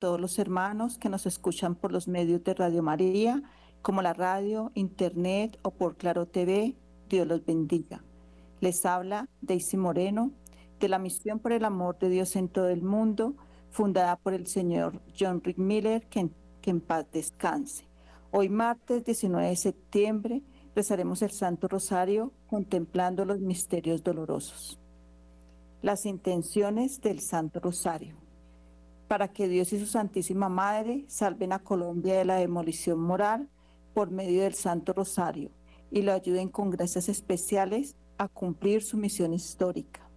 todos los hermanos que nos escuchan por los medios de Radio María, como la radio, internet o por Claro TV. Dios los bendiga. Les habla Daisy Moreno de la Misión por el Amor de Dios en todo el mundo, fundada por el señor John Rick Miller, que en, que en paz descanse. Hoy martes 19 de septiembre rezaremos el Santo Rosario contemplando los misterios dolorosos. Las intenciones del Santo Rosario. Para que Dios y su Santísima Madre salven a Colombia de la demolición moral por medio del Santo Rosario y lo ayuden con gracias especiales a cumplir su misión histórica.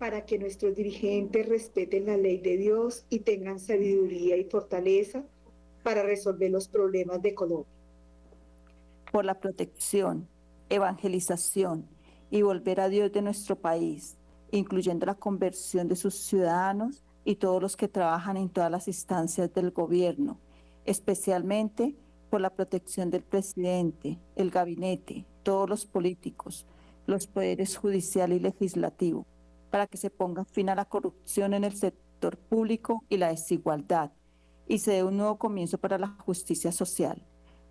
Para que nuestros dirigentes respeten la ley de Dios y tengan sabiduría y fortaleza para resolver los problemas de Colombia. Por la protección, evangelización y volver a Dios de nuestro país, incluyendo la conversión de sus ciudadanos y todos los que trabajan en todas las instancias del gobierno, especialmente por la protección del presidente, el gabinete, todos los políticos, los poderes judicial y legislativo, para que se ponga fin a la corrupción en el sector público y la desigualdad, y se dé un nuevo comienzo para la justicia social,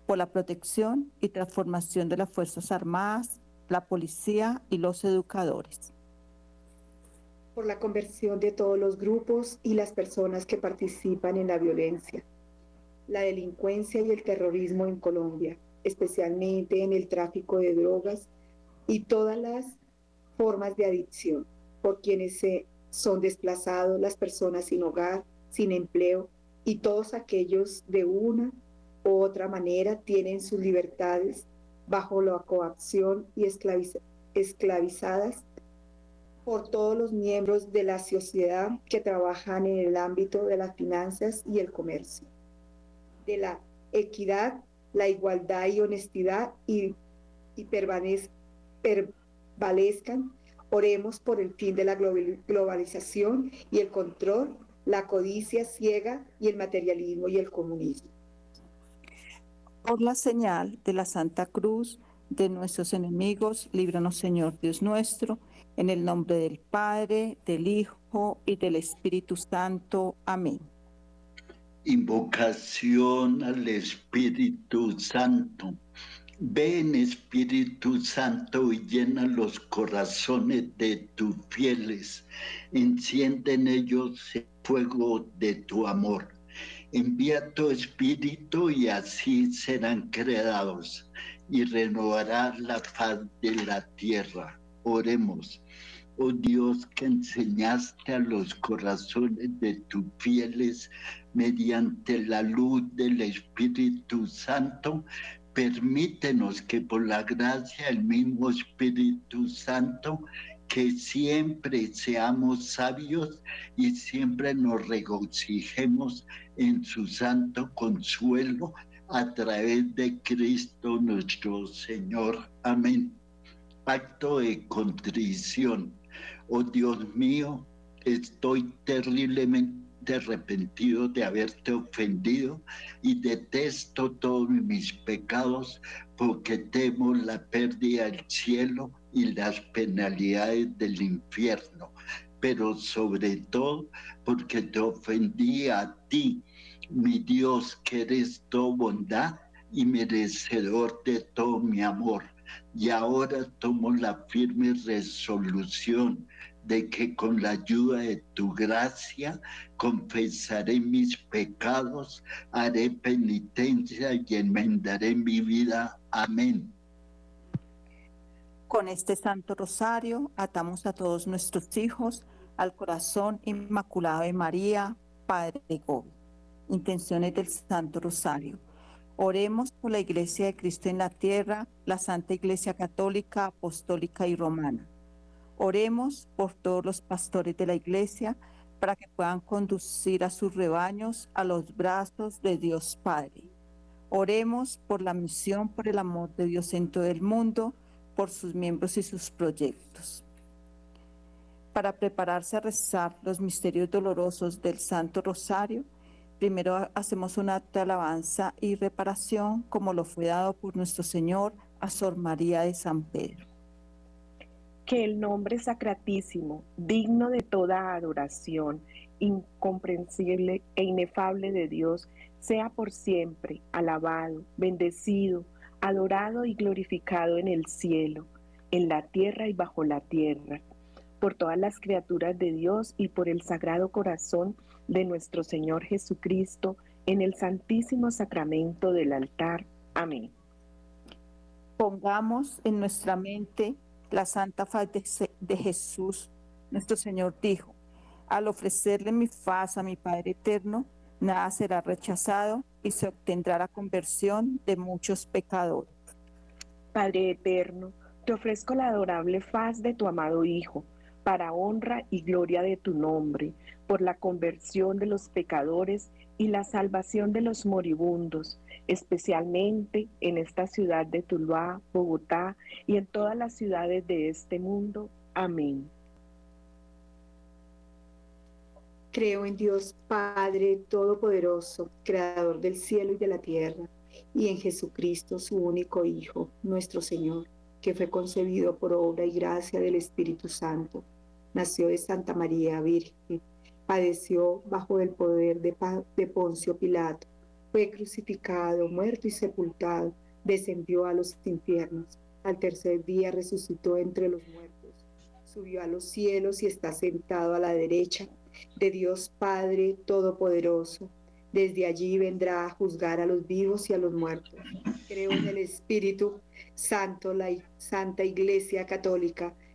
por la protección y transformación de las Fuerzas Armadas, la policía y los educadores. Por la conversión de todos los grupos y las personas que participan en la violencia, la delincuencia y el terrorismo en Colombia, especialmente en el tráfico de drogas y todas las formas de adicción, por quienes se son desplazados las personas sin hogar, sin empleo y todos aquellos de una u otra manera tienen sus libertades bajo la coacción y esclavizadas por todos los miembros de la sociedad que trabajan en el ámbito de las finanzas y el comercio, de la equidad, la igualdad y honestidad y, y permanezcan. Oremos por el fin de la globalización y el control, la codicia ciega y el materialismo y el comunismo. Por la señal de la Santa Cruz de nuestros enemigos, líbranos Señor Dios nuestro, en el nombre del Padre, del Hijo y del Espíritu Santo. Amén. Invocación al Espíritu Santo. Ven Espíritu Santo y llena los corazones de tus fieles. Enciende en ellos el fuego de tu amor Envía tu espíritu y así serán creados y renovará la faz de la tierra. Oremos. Oh Dios, que enseñaste a los corazones de tus fieles mediante la luz del Espíritu Santo, permítenos que por la gracia del mismo Espíritu Santo que siempre seamos sabios y siempre nos regocijemos en su santo consuelo a través de Cristo nuestro Señor. Amén. Pacto de contrición. Oh Dios mío, estoy terriblemente arrepentido de haberte ofendido y detesto todos mis pecados porque temo la pérdida del cielo y las penalidades del infierno, pero sobre todo porque te ofendí a ti, mi Dios, que eres tu bondad y merecedor de todo mi amor. Y ahora tomo la firme resolución de que con la ayuda de tu gracia confesaré mis pecados, haré penitencia y enmendaré mi vida. Amén. Con este Santo Rosario atamos a todos nuestros hijos al corazón inmaculado de María, Padre de Gobi. Intenciones del Santo Rosario. Oremos por la Iglesia de Cristo en la tierra, la Santa Iglesia Católica, Apostólica y Romana. Oremos por todos los pastores de la Iglesia para que puedan conducir a sus rebaños a los brazos de Dios Padre. Oremos por la misión por el amor de Dios en todo el mundo por sus miembros y sus proyectos. Para prepararse a rezar los misterios dolorosos del Santo Rosario, primero hacemos un acto de alabanza y reparación como lo fue dado por nuestro Señor a Sor María de San Pedro. que el nombre sacratísimo, digno de toda adoración, incomprensible e inefable de Dios, sea por siempre alabado, bendecido, adorado y glorificado en el cielo, en la tierra y bajo la tierra, por todas las criaturas de Dios y por el sagrado corazón de nuestro Señor Jesucristo, en el santísimo sacramento del altar. Amén. Pongamos en nuestra mente la santa faz de, Jesús. Nuestro Señor dijo, al ofrecerle mi faz a mi Padre Eterno, nada será rechazado y se obtendrá la conversión de muchos pecadores. Padre Eterno, te ofrezco la adorable faz de tu amado Hijo, para honra y gloria de tu nombre, por la conversión de los pecadores y la salvación de los moribundos, especialmente en esta ciudad de Tuluá, Bogotá y en todas las ciudades de este mundo. Amén. Creo en Dios Padre Todopoderoso, Creador del cielo y de la tierra, y en Jesucristo, su único Hijo, nuestro Señor, que fue concebido por obra y gracia del Espíritu Santo. Nació de Santa María Virgen padeció bajo el poder de, Poncio Pilato, fue crucificado, muerto y sepultado, descendió a los infiernos, al tercer día resucitó entre los muertos, subió a los cielos y está sentado a la derecha de Dios Padre Todopoderoso. Desde allí vendrá a juzgar a los vivos y a los muertos. Creo en el Espíritu Santo, la Santa Iglesia Católica,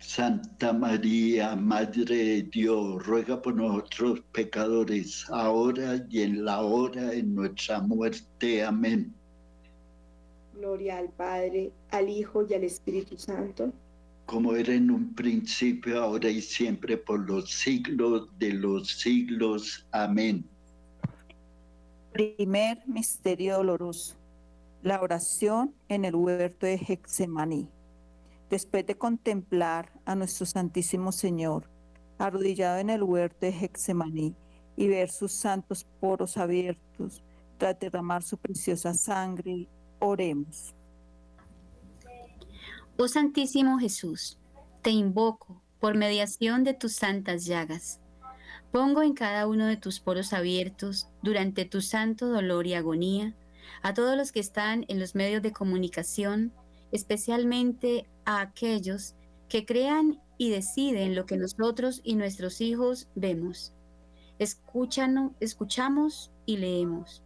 Santa María, Madre de Dios, ruega por nosotros pecadores, ahora y en la hora de nuestra muerte. Amén. Gloria al Padre, al Hijo y al Espíritu Santo. Como era en un principio, ahora y siempre, por los siglos de los siglos. Amén. Primer misterio doloroso. La oración en el huerto de Hexemaní después de contemplar a nuestro Santísimo Señor, arrodillado en el huerto de Hexemaní, y ver sus santos poros abiertos, tras derramar su preciosa sangre, oremos. Oh Santísimo Jesús, te invoco por mediación de tus santas llagas. Pongo en cada uno de tus poros abiertos, durante tu santo dolor y agonía, a todos los que están en los medios de comunicación, especialmente a aquellos que crean y deciden lo que nosotros y nuestros hijos vemos. Escuchan, escuchamos y leemos.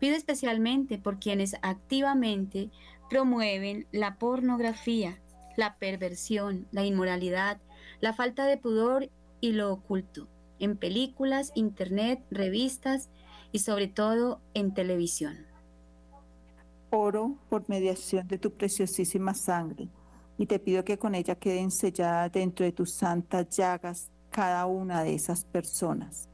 Pido especialmente por quienes activamente promueven la pornografía, la perversión, la inmoralidad, la falta de pudor y lo oculto, en películas, internet, revistas y sobre todo en televisión. Oro por mediación de tu preciosísima sangre y te pido que con ella queden selladas dentro de tus santas llagas cada una de esas personas.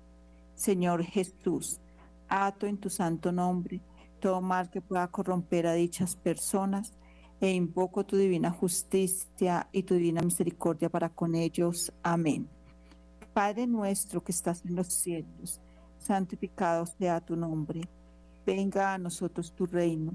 Señor Jesús, ato en tu santo nombre todo mal que pueda corromper a dichas personas e invoco tu divina justicia y tu divina misericordia para con ellos. Amén. Padre nuestro que estás en los cielos, santificado sea tu nombre. Venga a nosotros tu reino.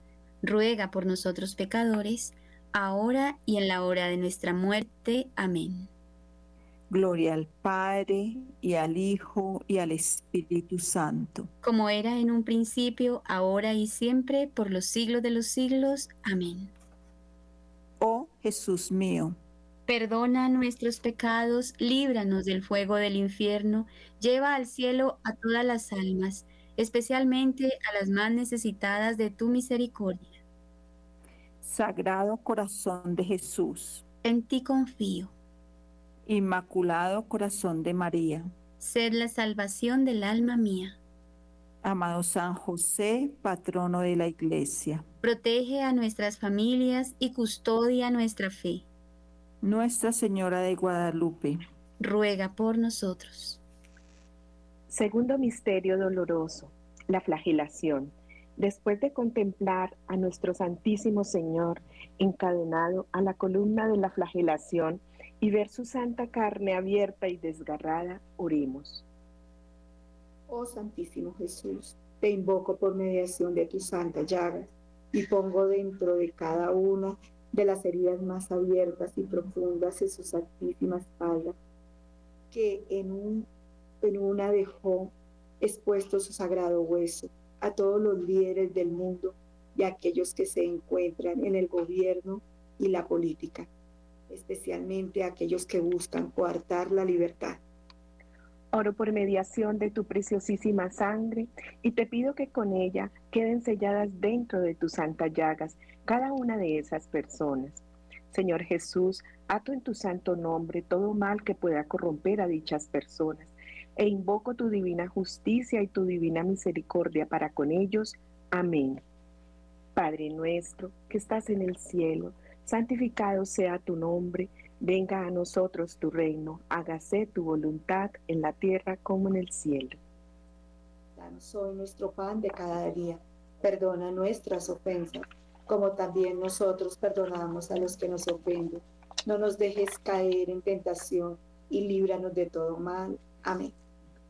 ruega por nosotros pecadores, ahora y en la hora de nuestra muerte. Amén. Gloria al Padre y al Hijo y al Espíritu Santo. Como era en un principio, ahora y siempre, por los siglos de los siglos. Amén. Oh Jesús mío, perdona nuestros pecados, líbranos del fuego del infierno, lleva al cielo a todas las almas, especialmente a las más necesitadas de tu misericordia. Sagrado Corazón de Jesús, en ti confío. Inmaculado Corazón de María, sed la salvación del alma mía. Amado San José, patrono de la Iglesia, protege a nuestras familias y custodia nuestra fe. Nuestra Señora de Guadalupe, ruega por nosotros. Segundo misterio doloroso, la flagelación. Después de contemplar a nuestro Santísimo Señor encadenado a la columna de la flagelación y ver su santa carne abierta y desgarrada, oremos. Oh Santísimo Jesús, te invoco por mediación de tu santa llaga y pongo dentro de cada una de las heridas más abiertas y profundas de su santísima espalda, que en, en una dejó expuesto su sagrado hueso a todos los líderes del mundo y a aquellos que se encuentran en el gobierno y la política, especialmente a aquellos que buscan coartar la libertad. Oro por mediación de tu preciosísima sangre y te pido que con ella queden selladas dentro de tus santas llagas cada una de esas personas. Señor Jesús, ato en tu santo nombre todo mal que pueda corromper a dichas personas e invoco tu divina justicia y tu divina misericordia para con ellos. Amén. Padre nuestro, que estás en el cielo, santificado sea tu nombre, venga a nosotros tu reino, hágase tu voluntad en la tierra como en el cielo. Danos hoy nuestro pan de cada día, perdona nuestras ofensas, como también nosotros perdonamos a los que nos ofenden. No nos dejes caer en tentación y líbranos de todo mal. Amén.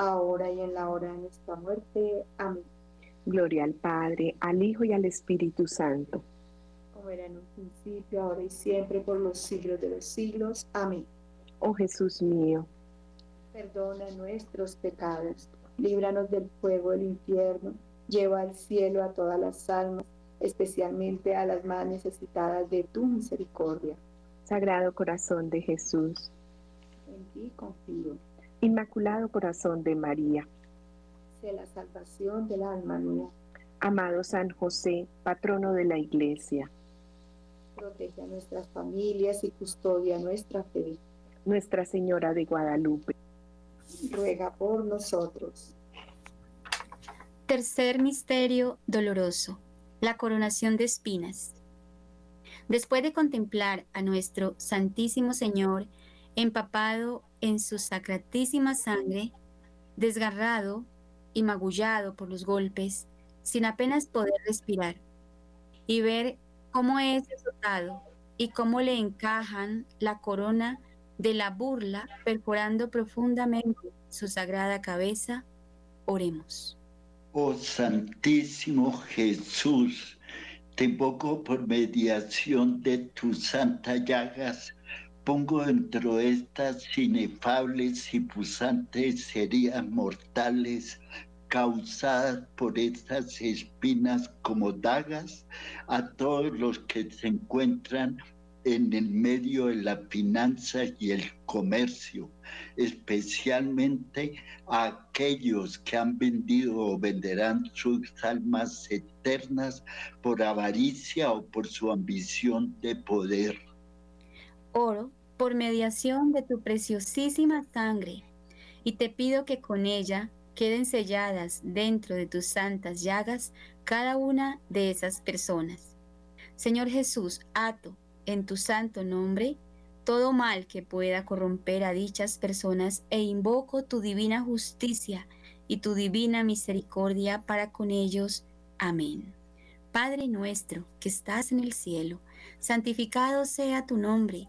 ahora y en la hora de nuestra muerte. Amén. Gloria al Padre, al Hijo y al Espíritu Santo. Como era en un principio, ahora y siempre, por los siglos de los siglos. Amén. Oh Jesús mío, Perdona nuestros pecados, líbranos del fuego del infierno, lleva al cielo a todas las almas, especialmente a las más necesitadas de tu misericordia. Sagrado corazón de Jesús, en ti confío. Inmaculado corazón de María, sé la salvación del alma mía. Amado San José, patrono de la Iglesia, protege a nuestras familias y custodia nuestra fe. Nuestra Señora de Guadalupe, ruega por nosotros. Tercer misterio doloroso, la coronación de espinas. Después de contemplar a nuestro Santísimo Señor empapado en su sacratísima sangre, desgarrado y magullado por los golpes, sin apenas poder respirar, y ver cómo es azotado y cómo le encajan la corona de la burla perforando profundamente su sagrada cabeza, oremos. Oh Santísimo Jesús, te invoco por mediación de tus santas llagas, pongo dentro de estas inefables y pusantes heridas mortales causadas por estas espinas como dagas a todos los que se encuentran en el medio de la finanza y el comercio, especialmente a aquellos que han vendido o venderán sus almas eternas por avaricia o por su ambición de poder. Oro por mediación de tu preciosísima sangre y te pido que con ella queden selladas dentro de tus santas llagas cada una de esas personas. Señor Jesús, ato en tu santo nombre todo mal que pueda corromper a dichas personas e invoco tu divina justicia y tu divina misericordia para con ellos. Amén. Padre nuestro que estás en el cielo, santificado sea tu nombre,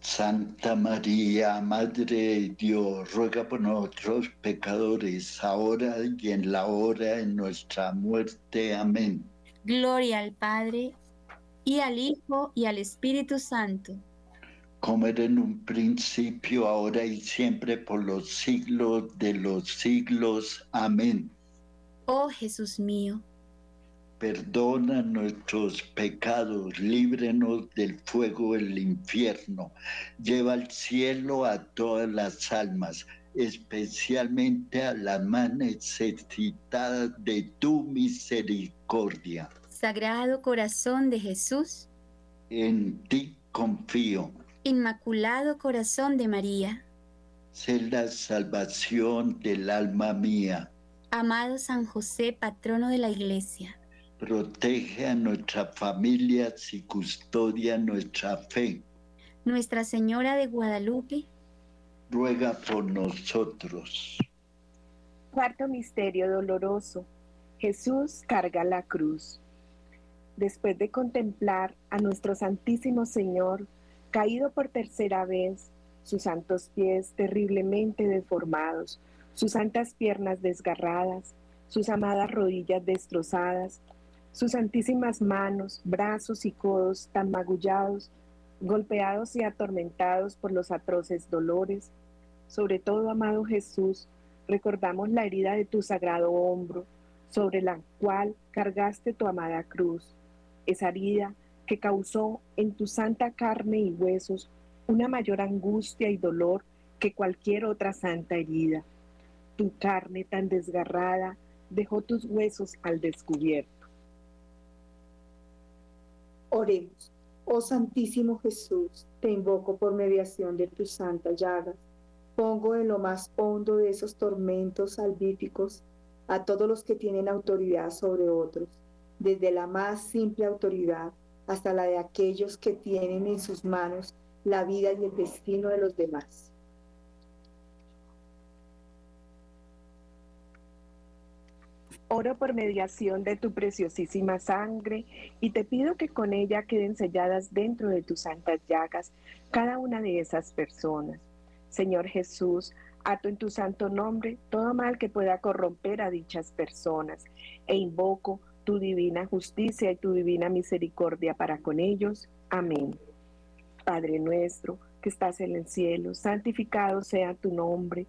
Santa María, Madre de Dios, ruega por nosotros pecadores, ahora y en la hora de nuestra muerte. Amén. Gloria al Padre, y al Hijo, y al Espíritu Santo. Como era en un principio, ahora y siempre, por los siglos de los siglos. Amén. Oh Jesús mío Perdona nuestros pecados, líbrenos del fuego del infierno. Lleva al cielo a todas las almas, especialmente a las más necesitadas de tu misericordia. Sagrado corazón de Jesús, en ti confío. Inmaculado corazón de María, sé la salvación del alma mía. Amado San José, patrono de la Iglesia protege a nuestras familias y custodia nuestra fe. Nuestra Señora de Guadalupe, ruega por nosotros. Cuarto misterio doloroso. Jesús carga la cruz. Después de contemplar a nuestro Santísimo Señor, caído por tercera vez, sus santos pies terriblemente deformados, sus santas piernas desgarradas, sus amadas rodillas destrozadas, sus santísimas manos, brazos y codos tan magullados, golpeados y atormentados por los atroces dolores. Sobre todo, amado Jesús, recordamos la herida de tu sagrado hombro, sobre la cual cargaste tu amada cruz, esa herida que causó en tu santa carne y huesos una mayor angustia y dolor que cualquier otra santa herida. Tu carne tan desgarrada dejó tus huesos al descubierto. Oremos. Oh Santísimo Jesús, te invoco por mediación de tus santas llagas. Pongo en lo más hondo de esos tormentos salvíficos a todos los que tienen autoridad sobre otros, desde la más simple autoridad hasta la de aquellos que tienen en sus manos la vida y el destino de los demás. Oro por mediación de tu preciosísima sangre y te pido que con ella queden selladas dentro de tus santas llagas cada una de esas personas. Señor Jesús, ato en tu santo nombre todo mal que pueda corromper a dichas personas e invoco tu divina justicia y tu divina misericordia para con ellos. Amén. Padre nuestro que estás en el cielo, santificado sea tu nombre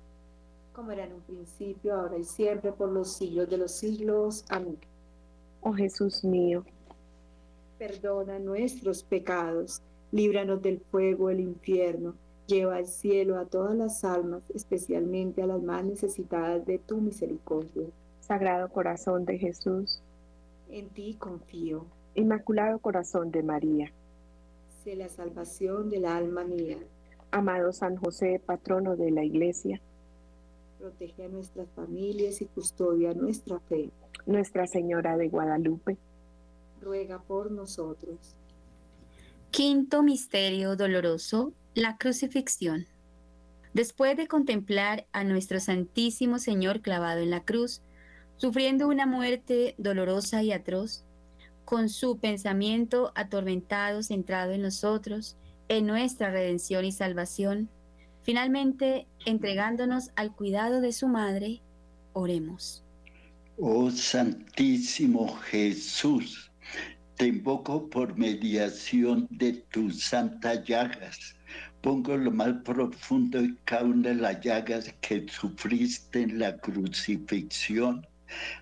como era en un principio, ahora y siempre, por los siglos de los siglos. Amén. Oh Jesús mío, perdona nuestros pecados, líbranos del fuego del infierno, lleva al cielo a todas las almas, especialmente a las más necesitadas de tu misericordia. Sagrado corazón de Jesús, en ti confío. Inmaculado corazón de María, sé la salvación del alma mía. Amado San José, patrono de la Iglesia, protege a nuestras familias y custodia nuestra fe. Nuestra Señora de Guadalupe, ruega por nosotros. Quinto misterio doloroso, la crucifixión. Después de contemplar a nuestro Santísimo Señor clavado en la cruz, sufriendo una muerte dolorosa y atroz, con su pensamiento atormentado centrado en nosotros, en nuestra redención y salvación, Finalmente, entregándonos al cuidado de su madre, oremos. Oh Santísimo Jesús, te invoco por mediación de tus santas llagas. Pongo lo más profundo y cada una de las llagas que sufriste en la crucifixión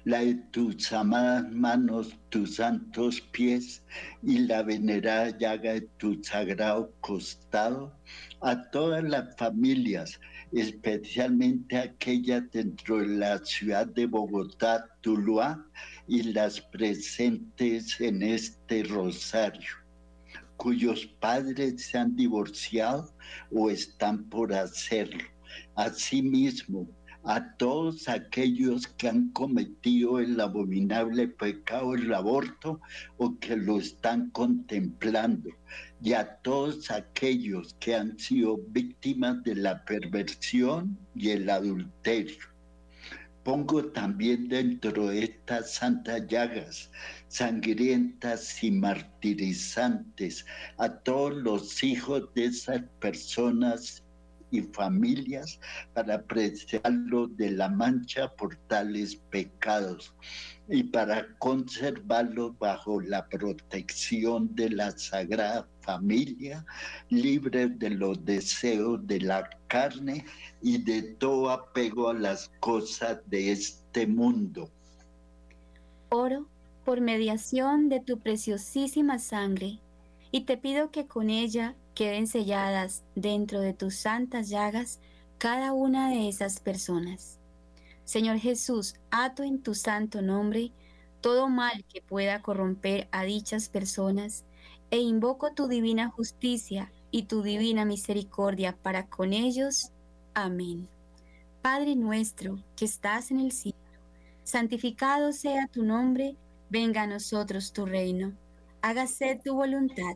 la de tus amadas manos, tus santos pies y la venerada llaga de tu sagrado costado, a todas las familias, especialmente aquellas dentro de la ciudad de Bogotá, Tuluá, y las presentes en este rosario cuyos padres se han divorciado o están por hacerlo. Asimismo, a todos aquellos que han cometido el abominable pecado del aborto o que lo están contemplando, y a todos aquellos que han sido víctimas de la perversión y el adulterio. Pongo también dentro de estas santas llagas sangrientas y martirizantes a todos los hijos de esas personas y familias para preservarlo de la mancha por tales pecados y para conservarlo bajo la protección de la Sagrada Familia, libre de los deseos de la carne y de todo apego a las cosas de este mundo. Oro por mediación de tu preciosísima sangre y te pido que con ella queden selladas dentro de tus santas llagas cada una de esas personas Señor Jesús, ato en tu santo nombre todo mal que pueda corromper a dichas personas e invoco tu divina justicia y tu divina misericordia para con ellos. Amén. Padre nuestro que estás en el cielo, santificado sea tu nombre, venga a nosotros tu reino, hágase tu voluntad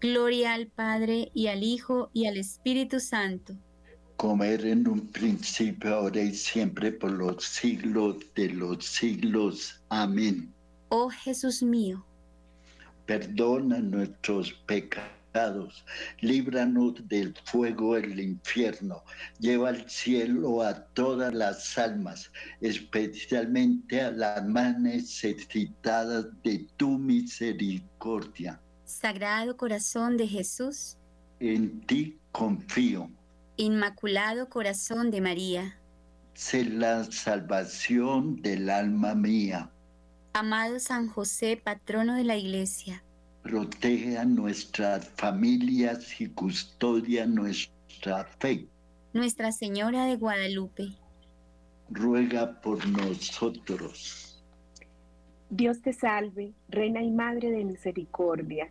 Gloria al Padre y al Hijo y al Espíritu Santo. como era en un principio, ahora y siempre, por los siglos de los siglos. Amén. Oh Jesús mío, Perdona nuestros pecados, líbranos del fuego del infierno, lleva al cielo a todas las almas, especialmente a las más necesitadas de tu misericordia. Sagrado Corazón de Jesús, En ti confío. Inmaculado Corazón de María, Sé la salvación del alma mía. amado San José, patrono de la Iglesia, Protege a nuestras familias y custodia nuestra fe. Nuestra Señora de Guadalupe, Ruega por nosotros. Dios te salve, Reina y Madre de Misericordia,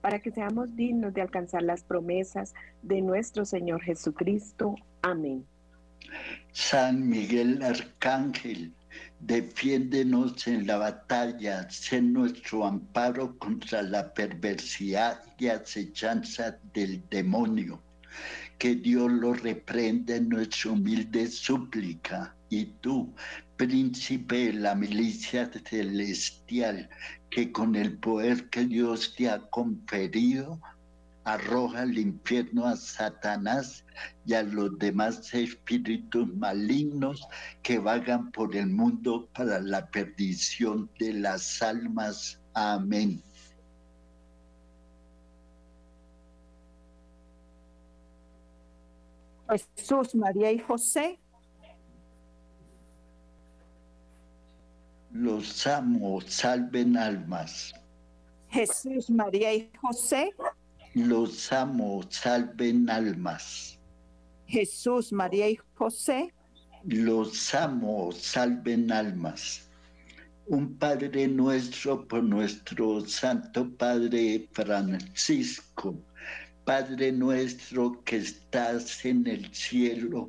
para que seamos dignos de alcanzar las promesas de nuestro Señor Jesucristo. Amén. San Miguel Arcángel, defiéndenos en la batalla, sé nuestro amparo contra la perversidad y acechanza del demonio. Que Dios lo reprenda en nuestra humilde súplica. Y tú, príncipe de la milicia celestial, que con el poder que Dios te ha conferido, arroja al infierno a Satanás y a los demás espíritus malignos que vagan por el mundo para la perdición de las almas. Amén. Jesús, María y José, Los amo, salven almas. Jesús, María y José, Los amo, salven almas. Jesús, María y José, Los amo, salven almas. Un Padre nuestro por nuestro Santo Padre Francisco. Padre nuestro que estás en el cielo,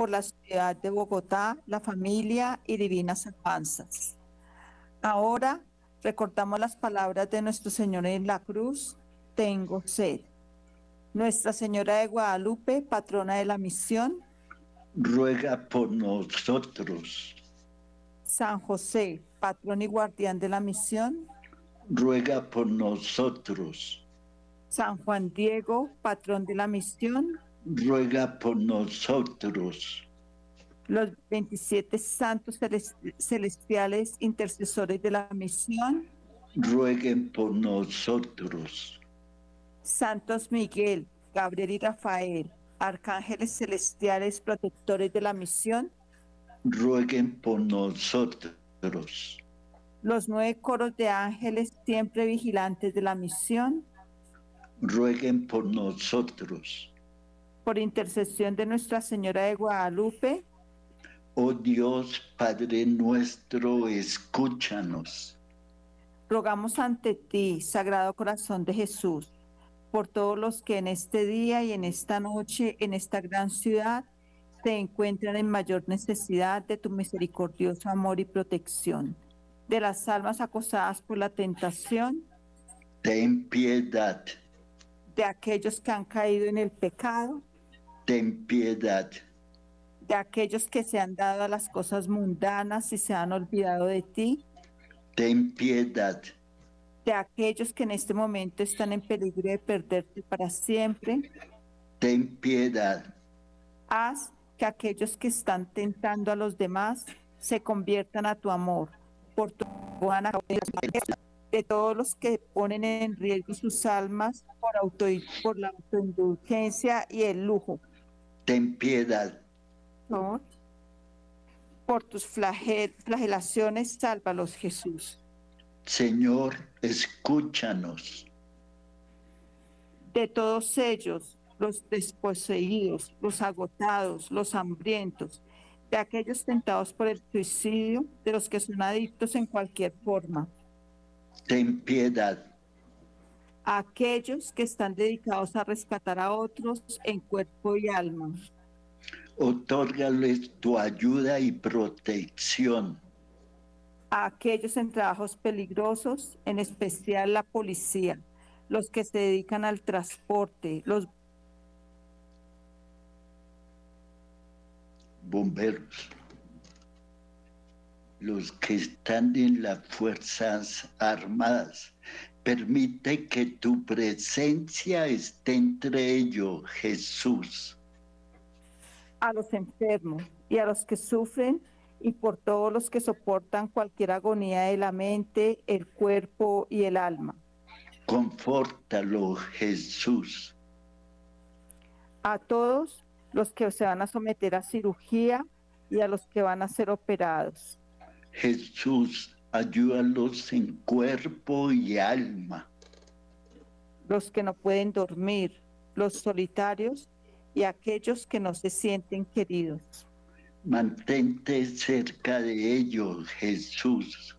por la ciudad de Bogotá, la familia y divinas alabanzas. Ahora recordamos las palabras de nuestro Señor en la cruz, tengo sed. Nuestra Señora de Guadalupe, patrona de la misión, Ruega por nosotros. San José, patrón y guardián de la misión, Ruega por nosotros. San Juan Diego, patrón de la misión, Ruega por nosotros. los 27 santos celes- celestiales intercesores de la misión, Rueguen por nosotros. Santos Miguel, Gabriel y Rafael, arcángeles celestiales protectores de la misión, Rueguen por nosotros. los nueve coros de ángeles siempre vigilantes de la misión, Rueguen por nosotros. Por intercesión de Nuestra Señora de Guadalupe, Oh Dios, Padre nuestro, escúchanos. rogamos ante ti, Sagrado Corazón de Jesús, por todos los que en este día y en esta noche, en esta gran ciudad, se encuentran en mayor necesidad de tu misericordioso amor y protección, de las almas acosadas por la tentación, Ten piedad, de aquellos que han caído en el pecado, ten piedad, de aquellos que se han dado a las cosas mundanas y se han olvidado de ti, ten piedad, de aquellos que en este momento están en peligro de perderte para siempre. ten piedad, Haz que aquellos que están tentando a los demás se conviertan a tu amor, por tu buena de todos los que ponen en riesgo sus almas por, auto, por la autoindulgencia y el lujo. Ten piedad. Por, por tus flagel, flagelaciones, sálvalos, Jesús. Señor, escúchanos. De todos ellos, los desposeídos, los agotados, los hambrientos, de aquellos tentados por el suicidio, de los que son adictos en cualquier forma. Ten piedad. A aquellos que están dedicados a rescatar a otros en cuerpo y alma. Otórgales tu ayuda y protección. A aquellos en trabajos peligrosos, en especial la policía, los que se dedican al transporte, los bomberos, los que están en las Fuerzas Armadas. Permite que tu presencia esté entre ellos, Jesús. A los enfermos y a los que sufren y por todos los que soportan cualquier agonía de la mente, el cuerpo y el alma. Confórtalo, Jesús. A todos los que se van a someter a cirugía y a los que van a ser operados. Jesús, ayúdalos en cuerpo y alma. Los que no pueden dormir, los solitarios y aquellos que no se sienten queridos. Mantente cerca de ellos, Jesús.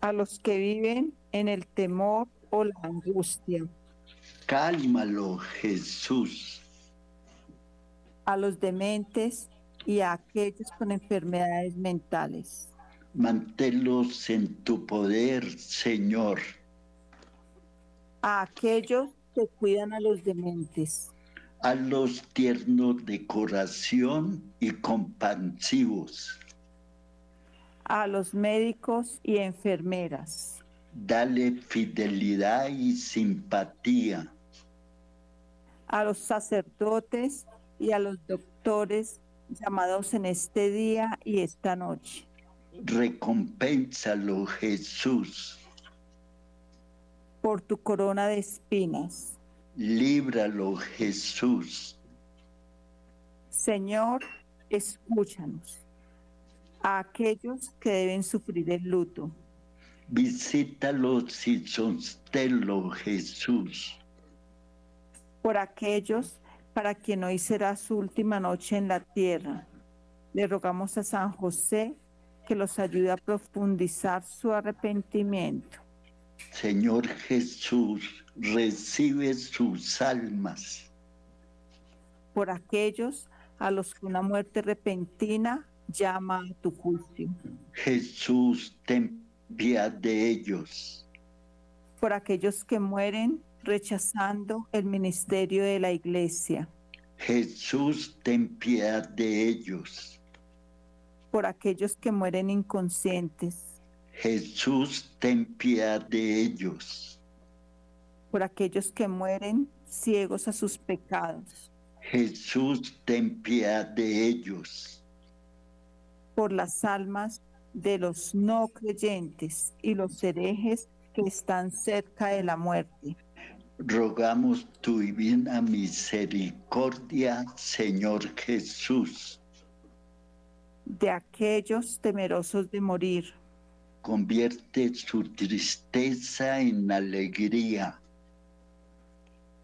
A los que viven en el temor o la angustia. Cálmalo, Jesús a los dementes y a aquellos con enfermedades mentales. Manténlos en tu poder, Señor. A aquellos que cuidan a los dementes. A los tiernos de corazón y compasivos. A los médicos y enfermeras. Dale fidelidad y simpatía. A los sacerdotes y a los doctores llamados en este día y esta noche. Recompénsalo, Jesús. Por tu corona de espinas. Líbralo, Jesús. Señor, escúchanos. A aquellos que deben sufrir el luto. Visítalos y sosténlo, Jesús. Por aquellos para quien hoy será su última noche en la tierra. Le rogamos a San José que los ayude a profundizar su arrepentimiento. Señor Jesús, recibe sus almas. Por aquellos a los que una muerte repentina llama a tu juicio. Jesús, ten piedad de ellos. Por aquellos que mueren rechazando el ministerio de la iglesia. Jesús, ten piedad de ellos. Por aquellos que mueren inconscientes. Jesús, ten piedad de ellos. Por aquellos que mueren ciegos a sus pecados. Jesús, ten piedad de ellos. Por las almas de los no creyentes y los herejes que están cerca de la muerte rogamos tu divina misericordia, Señor Jesús. De aquellos temerosos de morir. Convierte su tristeza en alegría.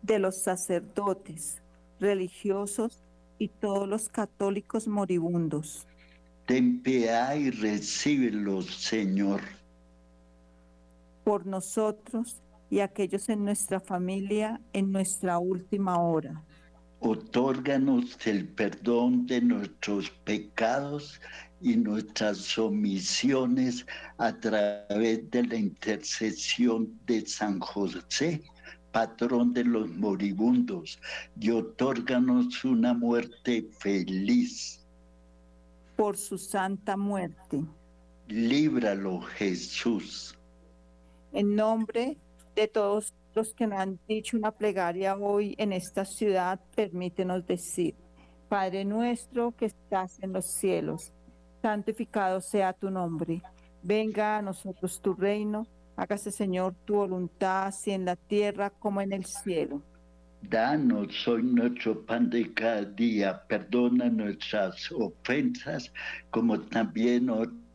De los sacerdotes, religiosos y todos los católicos moribundos. Ten piedad y recíbelos, Señor. Por nosotros y aquellos en nuestra familia en nuestra última hora. Otórganos el perdón de nuestros pecados y nuestras omisiones a través de la intercesión de San José, patrón de los moribundos, y otórganos una muerte feliz. Por su santa muerte. Líbralo, Jesús. En nombre de todos los que nos han dicho una plegaria hoy en esta ciudad, permítenos decir, Padre nuestro que estás en los cielos, santificado sea tu nombre. Venga a nosotros tu reino, hágase Señor tu voluntad, así en la tierra como en el cielo. Danos hoy nuestro pan de cada día, perdona nuestras ofensas, como también nosotros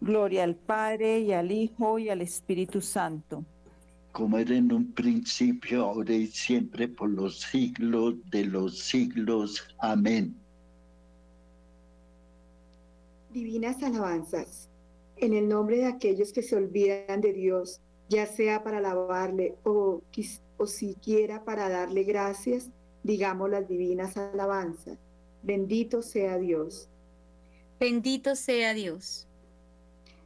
Gloria al Padre y al Hijo y al Espíritu Santo. Como era en un principio, ahora y siempre, por los siglos de los siglos. Amén. Divinas alabanzas. En el nombre de aquellos que se olvidan de Dios, ya sea para alabarle o, o siquiera para darle gracias, digamos las divinas alabanzas. Bendito sea Dios. Bendito sea Dios.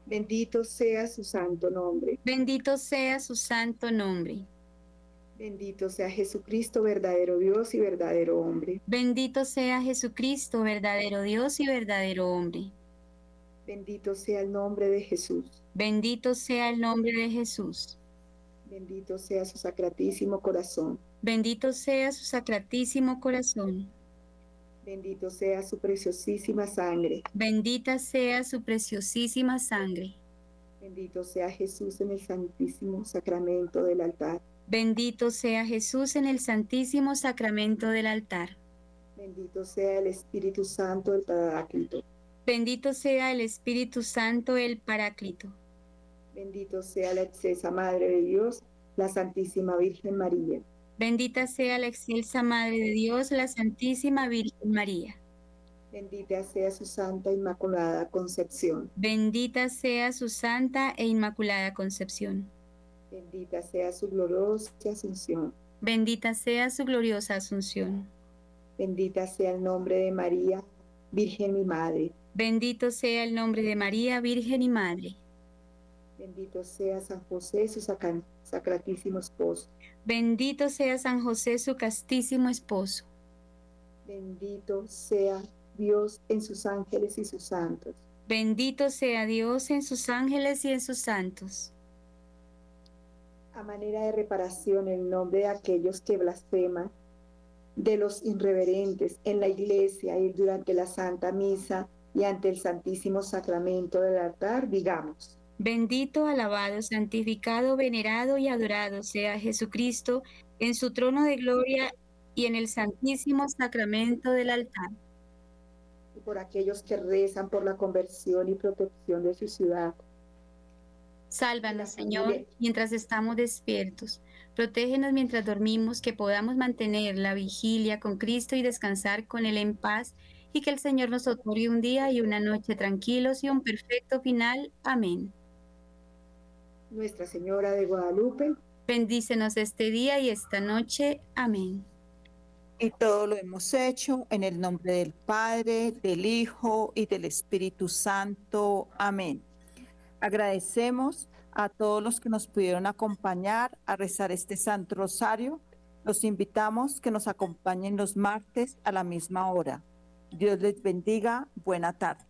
Bendito sea su santo nombre. Bendito sea su santo nombre. Bendito sea Jesucristo, verdadero Dios y verdadero hombre. Bendito sea Jesucristo, verdadero Dios y verdadero hombre. Bendito sea el nombre de Jesús. Bendito sea el nombre de Jesús. Bendito sea su sacratísimo corazón. Bendito sea su sacratísimo corazón. Bendito sea su preciosísima sangre. Bendita sea su preciosísima sangre. Bendito sea Jesús en el santísimo sacramento del altar. Bendito sea Jesús en el santísimo sacramento del altar. Bendito sea el Espíritu Santo del Paráclito. Bendito sea el Espíritu Santo, el Paráclito. Bendito sea la excelsa Madre de Dios, la Santísima Virgen María. Bendita sea la excelsa Madre de Dios, la Santísima Virgen María. Bendita sea su Santa Inmaculada Concepción. Bendita sea su Santa e Inmaculada Concepción. Bendita sea su gloriosa Asunción. Bendita sea su gloriosa Asunción. Bendita sea el nombre de María, Virgen mi Madre. Bendito sea el nombre de María, Virgen y Madre. Bendito sea San José, su sacratísimo esposo. Bendito sea San José, su castísimo esposo. Bendito sea Dios en sus ángeles y sus santos. Bendito sea Dios en sus ángeles y en sus santos. A manera de reparación en nombre de aquellos que blasfeman, de los irreverentes en la iglesia y durante la Santa Misa y ante el Santísimo Sacramento del altar, digamos. Bendito, alabado, santificado, venerado y adorado sea Jesucristo en su trono de gloria y en el Santísimo Sacramento del altar. Y por aquellos que rezan por la conversión y protección de su ciudad. Sálvanos, Señor, mientras estamos despiertos. Protégenos mientras dormimos, que podamos mantener la vigilia con Cristo y descansar con Él en paz, y que el Señor nos otorgue un día y una noche tranquilos y un perfecto final. Amén. Nuestra Señora de Guadalupe, bendícenos este día y esta noche. Amén. Y todo lo hemos hecho en el nombre del Padre, del Hijo y del Espíritu Santo. Amén. Agradecemos a todos los que nos pudieron acompañar a rezar este Santo Rosario. Los invitamos que nos acompañen los martes a la misma hora. Dios les bendiga. Buena tarde.